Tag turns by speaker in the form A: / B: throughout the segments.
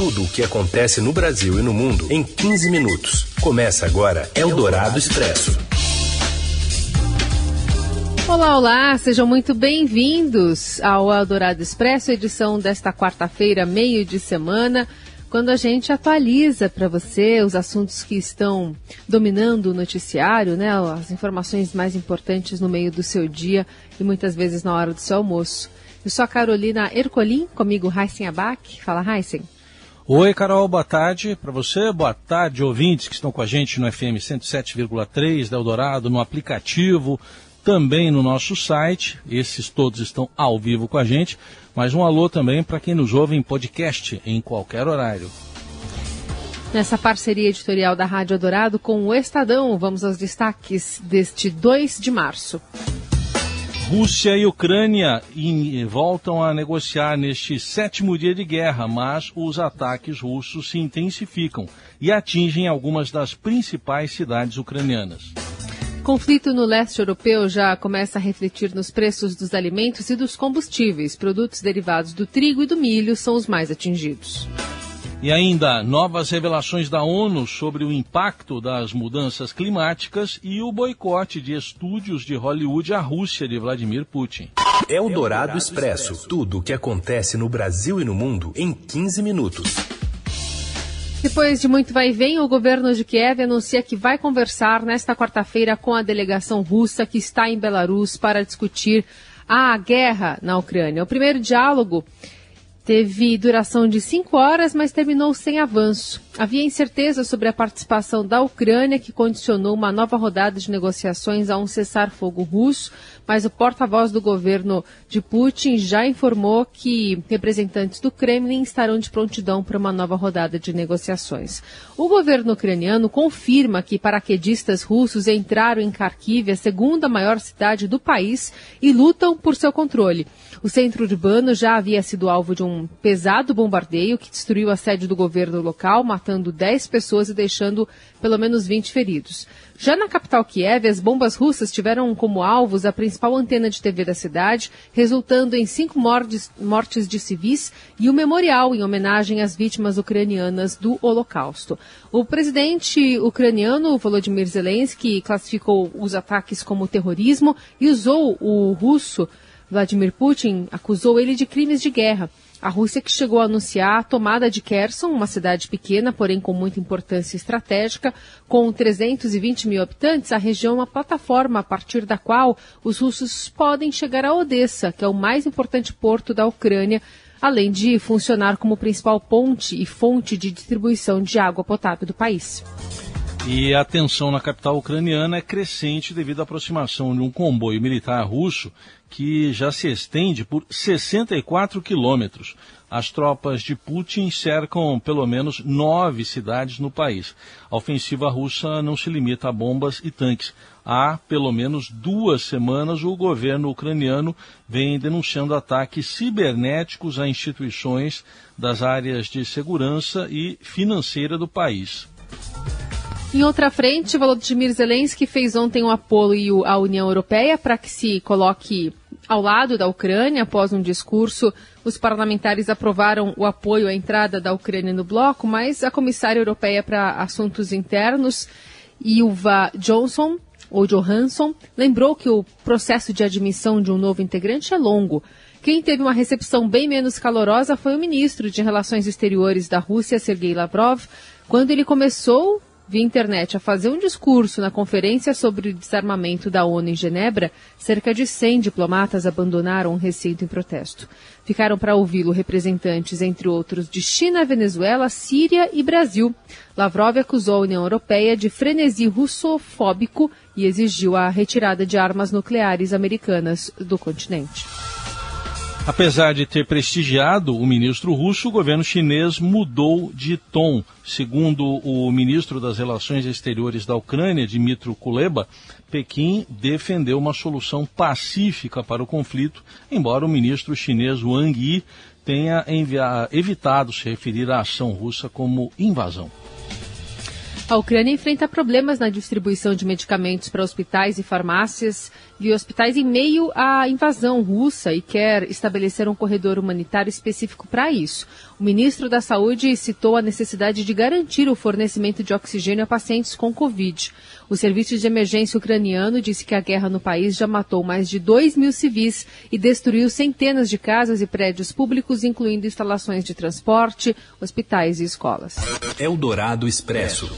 A: Tudo o que acontece no Brasil e no mundo em 15 minutos. Começa agora Eldorado Expresso.
B: Olá, olá, sejam muito bem-vindos ao Eldorado Expresso, edição desta quarta-feira, meio de semana quando a gente atualiza para você os assuntos que estão dominando o noticiário, né, as informações mais importantes no meio do seu dia e muitas vezes na hora do seu almoço. Eu sou a Carolina Ercolim, comigo Heisen Abac. Fala, Heisen.
C: Oi, Carol, boa tarde para você. Boa tarde, ouvintes que estão com a gente no FM 107,3 da Eldorado, no aplicativo, também no nosso site. Esses todos estão ao vivo com a gente. Mas um alô também para quem nos ouve em podcast em qualquer horário.
B: Nessa parceria editorial da Rádio Dourado com o Estadão, vamos aos destaques deste 2 de março.
C: Rússia e Ucrânia voltam a negociar neste sétimo dia de guerra, mas os ataques russos se intensificam e atingem algumas das principais cidades ucranianas.
B: Conflito no leste europeu já começa a refletir nos preços dos alimentos e dos combustíveis. Produtos derivados do trigo e do milho são os mais atingidos.
C: E ainda novas revelações da ONU sobre o impacto das mudanças climáticas e o boicote de estúdios de Hollywood à Rússia de Vladimir Putin.
A: É o Dourado Expresso. Tudo o que acontece no Brasil e no mundo em 15 minutos.
B: Depois de muito vai e vem, o governo de Kiev anuncia que vai conversar nesta quarta-feira com a delegação russa que está em Belarus para discutir a guerra na Ucrânia. O primeiro diálogo teve duração de cinco horas, mas terminou sem avanço. Havia incerteza sobre a participação da Ucrânia, que condicionou uma nova rodada de negociações a um cessar-fogo russo, mas o porta-voz do governo de Putin já informou que representantes do Kremlin estarão de prontidão para uma nova rodada de negociações. O governo ucraniano confirma que paraquedistas russos entraram em Kharkiv, a segunda maior cidade do país, e lutam por seu controle. O centro urbano já havia sido alvo de um pesado bombardeio que destruiu a sede do governo local, matando 10 pessoas e deixando pelo menos 20 feridos. Já na capital Kiev, as bombas russas tiveram como alvos a principal antena de TV da cidade, resultando em cinco mortes, mortes de civis e um memorial em homenagem às vítimas ucranianas do Holocausto. O presidente ucraniano Volodymyr Zelensky classificou os ataques como terrorismo e usou o russo Vladimir Putin acusou ele de crimes de guerra. A Rússia que chegou a anunciar a tomada de Kherson, uma cidade pequena, porém com muita importância estratégica, com 320 mil habitantes, a região é uma plataforma a partir da qual os russos podem chegar a Odessa, que é o mais importante porto da Ucrânia, além de funcionar como principal ponte e fonte de distribuição de água potável do país.
C: E a tensão na capital ucraniana é crescente devido à aproximação de um comboio militar russo que já se estende por 64 quilômetros. As tropas de Putin cercam pelo menos nove cidades no país. A ofensiva russa não se limita a bombas e tanques. Há pelo menos duas semanas o governo ucraniano vem denunciando ataques cibernéticos a instituições das áreas de segurança e financeira do país.
B: Em outra frente, Volodymyr Zelensky fez ontem um apoio à União Europeia para que se coloque ao lado da Ucrânia. Após um discurso, os parlamentares aprovaram o apoio à entrada da Ucrânia no bloco, mas a comissária europeia para assuntos internos, Ilva Johnson, ou Johansson, lembrou que o processo de admissão de um novo integrante é longo. Quem teve uma recepção bem menos calorosa foi o ministro de Relações Exteriores da Rússia, Sergei Lavrov, quando ele começou via internet a fazer um discurso na conferência sobre o desarmamento da ONU em Genebra, cerca de 100 diplomatas abandonaram o recinto em protesto. Ficaram para ouvi-lo representantes, entre outros, de China, Venezuela, Síria e Brasil. Lavrov acusou a União Europeia de frenesi russofóbico e exigiu a retirada de armas nucleares americanas do continente.
C: Apesar de ter prestigiado o ministro russo, o governo chinês mudou de tom. Segundo o ministro das Relações Exteriores da Ucrânia, Dmitry Kuleba, Pequim defendeu uma solução pacífica para o conflito, embora o ministro chinês Wang Yi tenha evitado se referir à ação russa como invasão.
B: A Ucrânia enfrenta problemas na distribuição de medicamentos para hospitais e farmácias e hospitais em meio à invasão russa e quer estabelecer um corredor humanitário específico para isso. O ministro da Saúde citou a necessidade de garantir o fornecimento de oxigênio a pacientes com Covid. O Serviço de Emergência Ucraniano disse que a guerra no país já matou mais de 2 mil civis e destruiu centenas de casas e prédios públicos, incluindo instalações de transporte, hospitais e escolas.
A: Eldorado Expresso.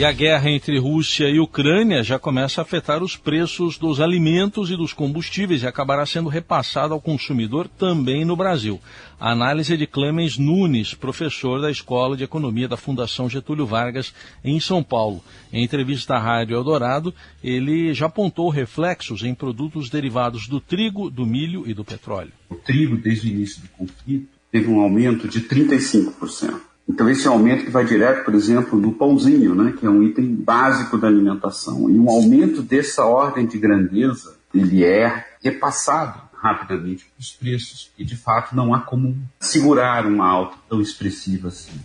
C: E a guerra entre Rússia e Ucrânia já começa a afetar os preços dos alimentos e dos combustíveis e acabará sendo repassado ao consumidor também no Brasil. A análise é de Clemens Nunes, professor da Escola de Economia da Fundação Getúlio Vargas, em São Paulo. Em entrevista à Rádio Eldorado, ele já apontou reflexos em produtos derivados do trigo, do milho e do petróleo.
D: O trigo, desde o início do conflito, teve um aumento de 35%. Então, esse aumento que vai direto, por exemplo, no pãozinho, né, que é um item básico da alimentação. E um aumento dessa ordem de grandeza, ele é repassado rapidamente os preços. E, de fato, não há como segurar uma alta tão expressiva assim.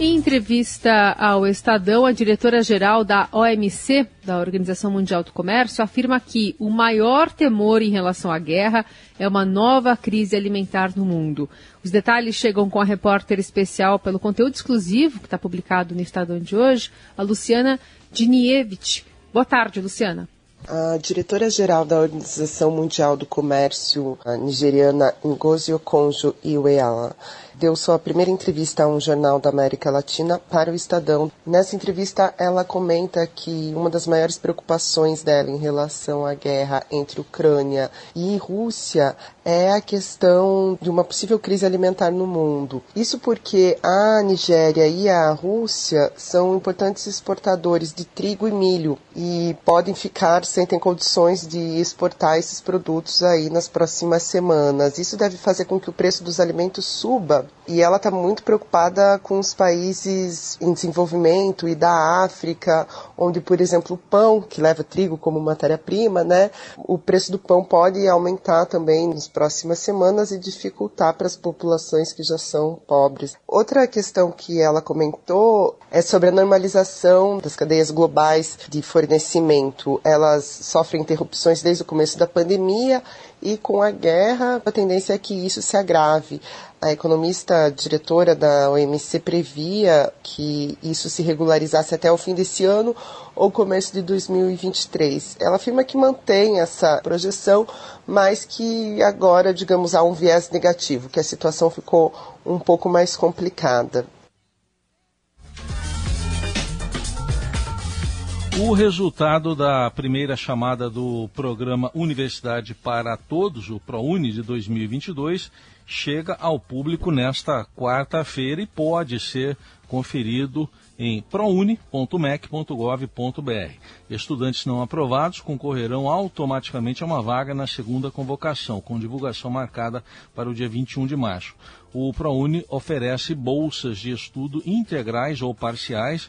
B: Em entrevista ao Estadão, a diretora-geral da OMC, da Organização Mundial do Comércio, afirma que o maior temor em relação à guerra é uma nova crise alimentar no mundo. Os detalhes chegam com a repórter especial pelo conteúdo exclusivo que está publicado no Estadão de hoje, a Luciana Dinievich. Boa tarde, Luciana.
E: A diretora-geral da Organização Mundial do Comércio nigeriana Ngozi Okonjo-Iweala deu sua primeira entrevista a um jornal da América Latina para o Estadão. Nessa entrevista, ela comenta que uma das maiores preocupações dela em relação à guerra entre Ucrânia e Rússia é a questão de uma possível crise alimentar no mundo. Isso porque a Nigéria e a Rússia são importantes exportadores de trigo e milho e podem ficar sem ter condições de exportar esses produtos aí nas próximas semanas. Isso deve fazer com que o preço dos alimentos suba e ela está muito preocupada com os países em desenvolvimento e da África, onde, por exemplo, o pão, que leva trigo como matéria-prima, né, o preço do pão pode aumentar também nas próximas semanas e dificultar para as populações que já são pobres. Outra questão que ela comentou é sobre a normalização das cadeias globais de fornecimento. Elas sofrem interrupções desde o começo da pandemia e com a guerra a tendência é que isso se agrave. A economista diretora da OMC previa que isso se regularizasse até o fim desse ano ou começo de 2023. Ela afirma que mantém essa projeção, mas que agora, digamos, há um viés negativo, que a situação ficou um pouco mais complicada.
C: O resultado da primeira chamada do programa Universidade para Todos, o ProUni de 2022, chega ao público nesta quarta-feira e pode ser conferido em prouni.mec.gov.br. Estudantes não aprovados concorrerão automaticamente a uma vaga na segunda convocação, com divulgação marcada para o dia 21 de março. O ProUni oferece bolsas de estudo integrais ou parciais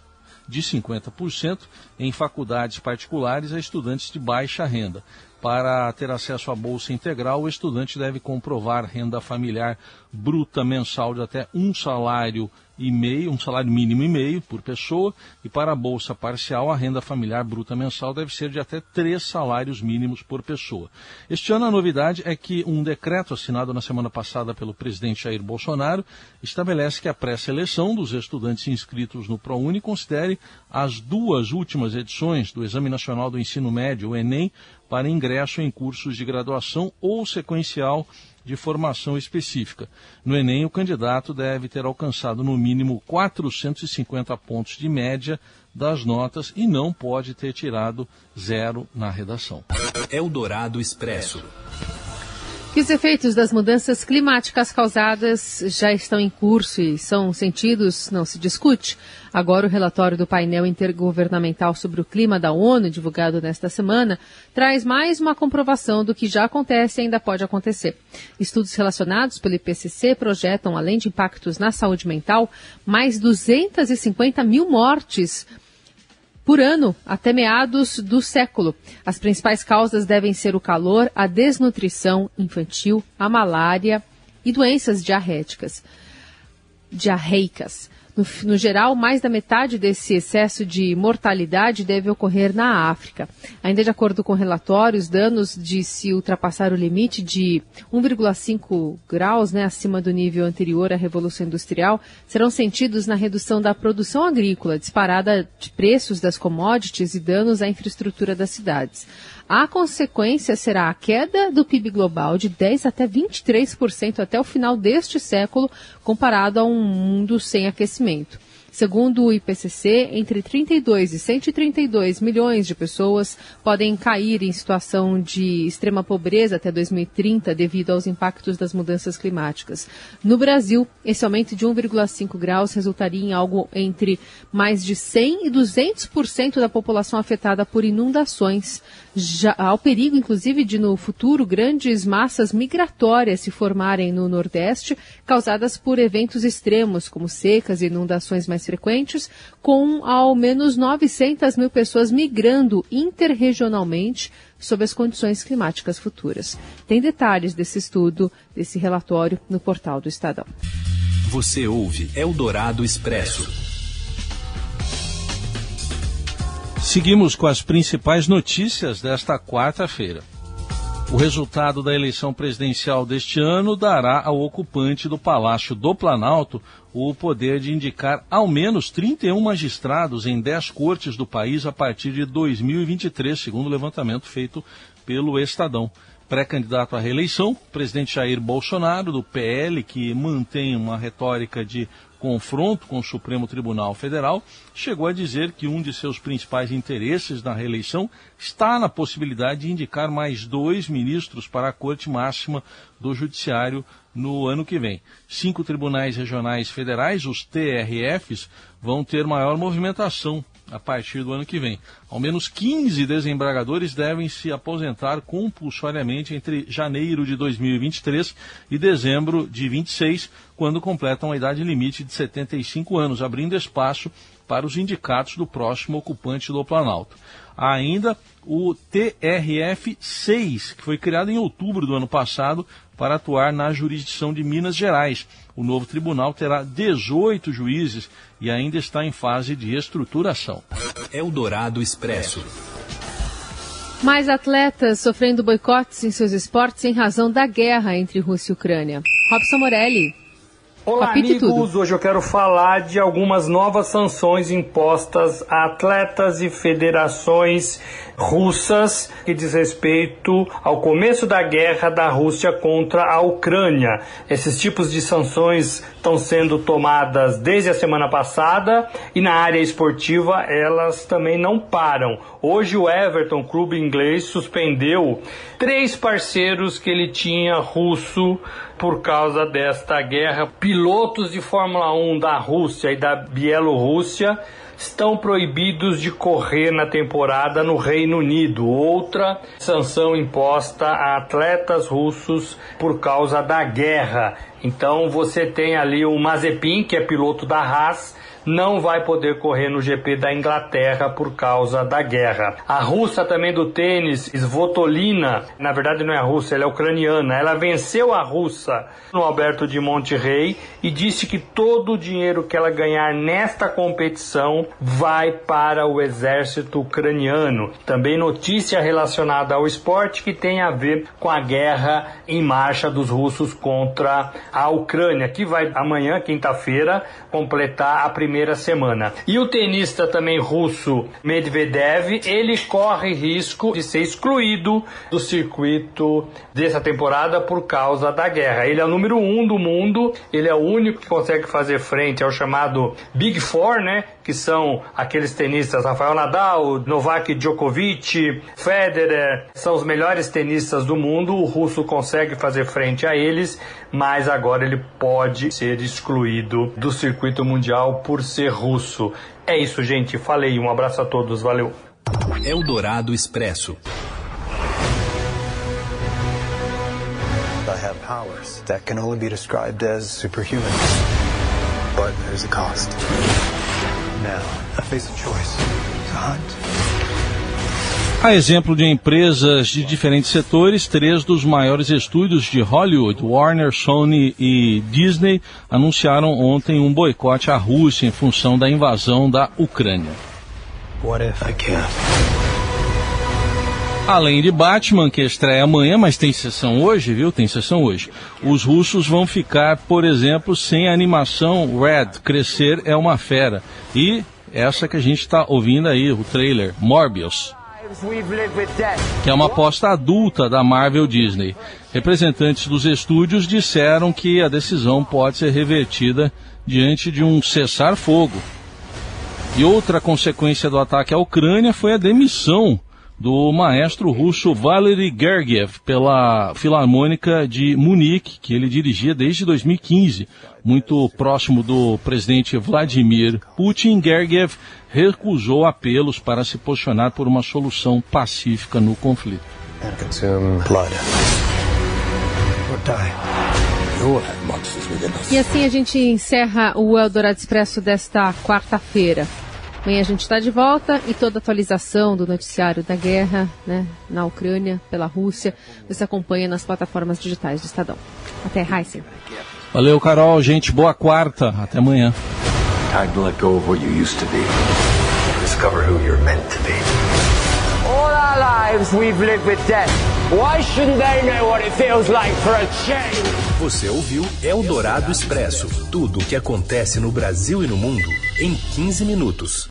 C: de 50% em faculdades particulares a estudantes de baixa renda. Para ter acesso à bolsa integral, o estudante deve comprovar renda familiar bruta mensal de até um salário e meio, um salário mínimo e meio por pessoa, e para a bolsa parcial a renda familiar bruta mensal deve ser de até três salários mínimos por pessoa. Este ano a novidade é que um decreto assinado na semana passada pelo presidente Jair Bolsonaro estabelece que a pré-seleção dos estudantes inscritos no ProUni considere as duas últimas edições do Exame Nacional do Ensino Médio, o ENEM, para ingresso em cursos de graduação ou sequencial de formação específica. No Enem, o candidato deve ter alcançado no mínimo 450 pontos de média das notas e não pode ter tirado zero na redação.
A: Eldorado Expresso.
B: Que os efeitos das mudanças climáticas causadas já estão em curso e são sentidos, não se discute. Agora, o relatório do painel intergovernamental sobre o clima da ONU, divulgado nesta semana, traz mais uma comprovação do que já acontece e ainda pode acontecer. Estudos relacionados pelo IPCC projetam, além de impactos na saúde mental, mais 250 mil mortes por ano até meados do século. As principais causas devem ser o calor, a desnutrição infantil, a malária e doenças diarréticas. Diarreicas. No, no, geral, mais da metade desse excesso de mortalidade deve ocorrer na África. Ainda de acordo com relatórios, danos de se ultrapassar o limite de 1,5 graus né, acima do nível anterior à Revolução Industrial serão sentidos na redução da produção agrícola, disparada de preços das commodities e danos à infraestrutura das cidades. A consequência será a queda do PIB global de 10 até 23% até o final deste século, comparado a um mundo sem aquecimento. Segundo o IPCC, entre 32 e 132 milhões de pessoas podem cair em situação de extrema pobreza até 2030 devido aos impactos das mudanças climáticas. No Brasil, esse aumento de 1,5 graus resultaria em algo entre mais de 100 e 200% da população afetada por inundações. Já há o perigo, inclusive, de no futuro grandes massas migratórias se formarem no Nordeste, causadas por eventos extremos, como secas e inundações mais frequentes, com ao menos 900 mil pessoas migrando interregionalmente sob as condições climáticas futuras. Tem detalhes desse estudo, desse relatório, no portal do Estadão.
A: Você ouve Eldorado Expresso.
C: Seguimos com as principais notícias desta quarta-feira. O resultado da eleição presidencial deste ano dará ao ocupante do Palácio do Planalto o poder de indicar ao menos 31 magistrados em 10 cortes do país a partir de 2023, segundo o levantamento feito pelo Estadão. Pré-candidato à reeleição, presidente Jair Bolsonaro, do PL, que mantém uma retórica de confronto com o Supremo Tribunal Federal, chegou a dizer que um de seus principais interesses na reeleição está na possibilidade de indicar mais dois ministros para a Corte Máxima do Judiciário no ano que vem. Cinco tribunais regionais federais, os TRFs, vão ter maior movimentação a partir do ano que vem. Ao menos 15 desembargadores devem se aposentar compulsoriamente entre janeiro de 2023 e dezembro de 26, quando completam a idade limite de 75 anos, abrindo espaço para os indicatos do próximo ocupante do Planalto. Há ainda o TRF-6, que foi criado em outubro do ano passado para atuar na jurisdição de Minas Gerais. O novo tribunal terá 18 juízes e ainda está em fase de estruturação.
A: Eldorado Expresso.
B: Mais atletas sofrendo boicotes em seus esportes em razão da guerra entre Rússia e Ucrânia. Robson Morelli.
F: Olá, amigos. Hoje eu quero falar de algumas novas sanções impostas a atletas e federações russas que diz respeito ao começo da guerra da Rússia contra a Ucrânia. Esses tipos de sanções estão sendo tomadas desde a semana passada e na área esportiva elas também não param. Hoje o Everton, clube inglês, suspendeu três parceiros que ele tinha russo por causa desta guerra. Pilotos de Fórmula 1 da Rússia e da Bielorrússia estão proibidos de correr na temporada no Reino Unido. Outra sanção imposta a atletas russos por causa da guerra. Então você tem ali o Mazepin, que é piloto da Haas, não vai poder correr no GP da Inglaterra por causa da guerra. A russa também do tênis, Svotolina, na verdade não é russa, ela é ucraniana, ela venceu a russa no Alberto de Monterrey e disse que todo o dinheiro que ela ganhar nesta competição vai para o exército ucraniano. Também notícia relacionada ao esporte que tem a ver com a guerra em marcha dos russos contra a Ucrânia, que vai amanhã, quinta-feira, completar a primeira semana. E o tenista também russo Medvedev, ele corre risco de ser excluído do circuito dessa temporada por causa da guerra. Ele é o número um do mundo, ele é o único que consegue fazer frente ao chamado Big Four, né? Que são aqueles tenistas Rafael Nadal, Novak Djokovic, Federer, são os melhores tenistas do mundo. O russo consegue fazer frente a eles, mas agora ele pode ser excluído do circuito mundial por ser russo. É isso, gente. Falei. Um abraço a todos. Valeu.
A: Eldorado Expresso.
G: I have powers that can only be described as superhuman. But there's a cost. Now, I face a choice to hunt
C: A exemplo de empresas de diferentes setores, três dos maiores estúdios de Hollywood, Warner, Sony e Disney, anunciaram ontem um boicote à Rússia em função da invasão da Ucrânia. Além de Batman, que estreia amanhã, mas tem sessão hoje, viu? Tem sessão hoje. Os russos vão ficar, por exemplo, sem a animação Red, Crescer é uma Fera. E essa que a gente está ouvindo aí, o trailer, Morbius que é uma aposta adulta da Marvel Disney. Representantes dos estúdios disseram que a decisão pode ser revertida diante de um cessar-fogo. E outra consequência do ataque à Ucrânia foi a demissão do maestro russo Valery Gergiev pela Filarmônica de Munique, que ele dirigia desde 2015. Muito próximo do presidente Vladimir Putin, Gergiev recusou apelos para se posicionar por uma solução pacífica no conflito.
B: E assim a gente encerra o Eldorado Expresso desta quarta-feira. Amanhã a gente está de volta e toda atualização do noticiário da guerra né, na Ucrânia pela Rússia você acompanha nas plataformas digitais do Estadão. Até, Heisen.
C: Valeu, Carol. Gente, boa quarta. Até amanhã. Time to let go of what you used to be. Discover who you're meant to be. All our lives we've lived with death. Why shouldn't they know what it feels like for a change?
A: Você ouviu Eldorado Expresso. Tudo o que acontece no Brasil e no mundo em 15 minutos.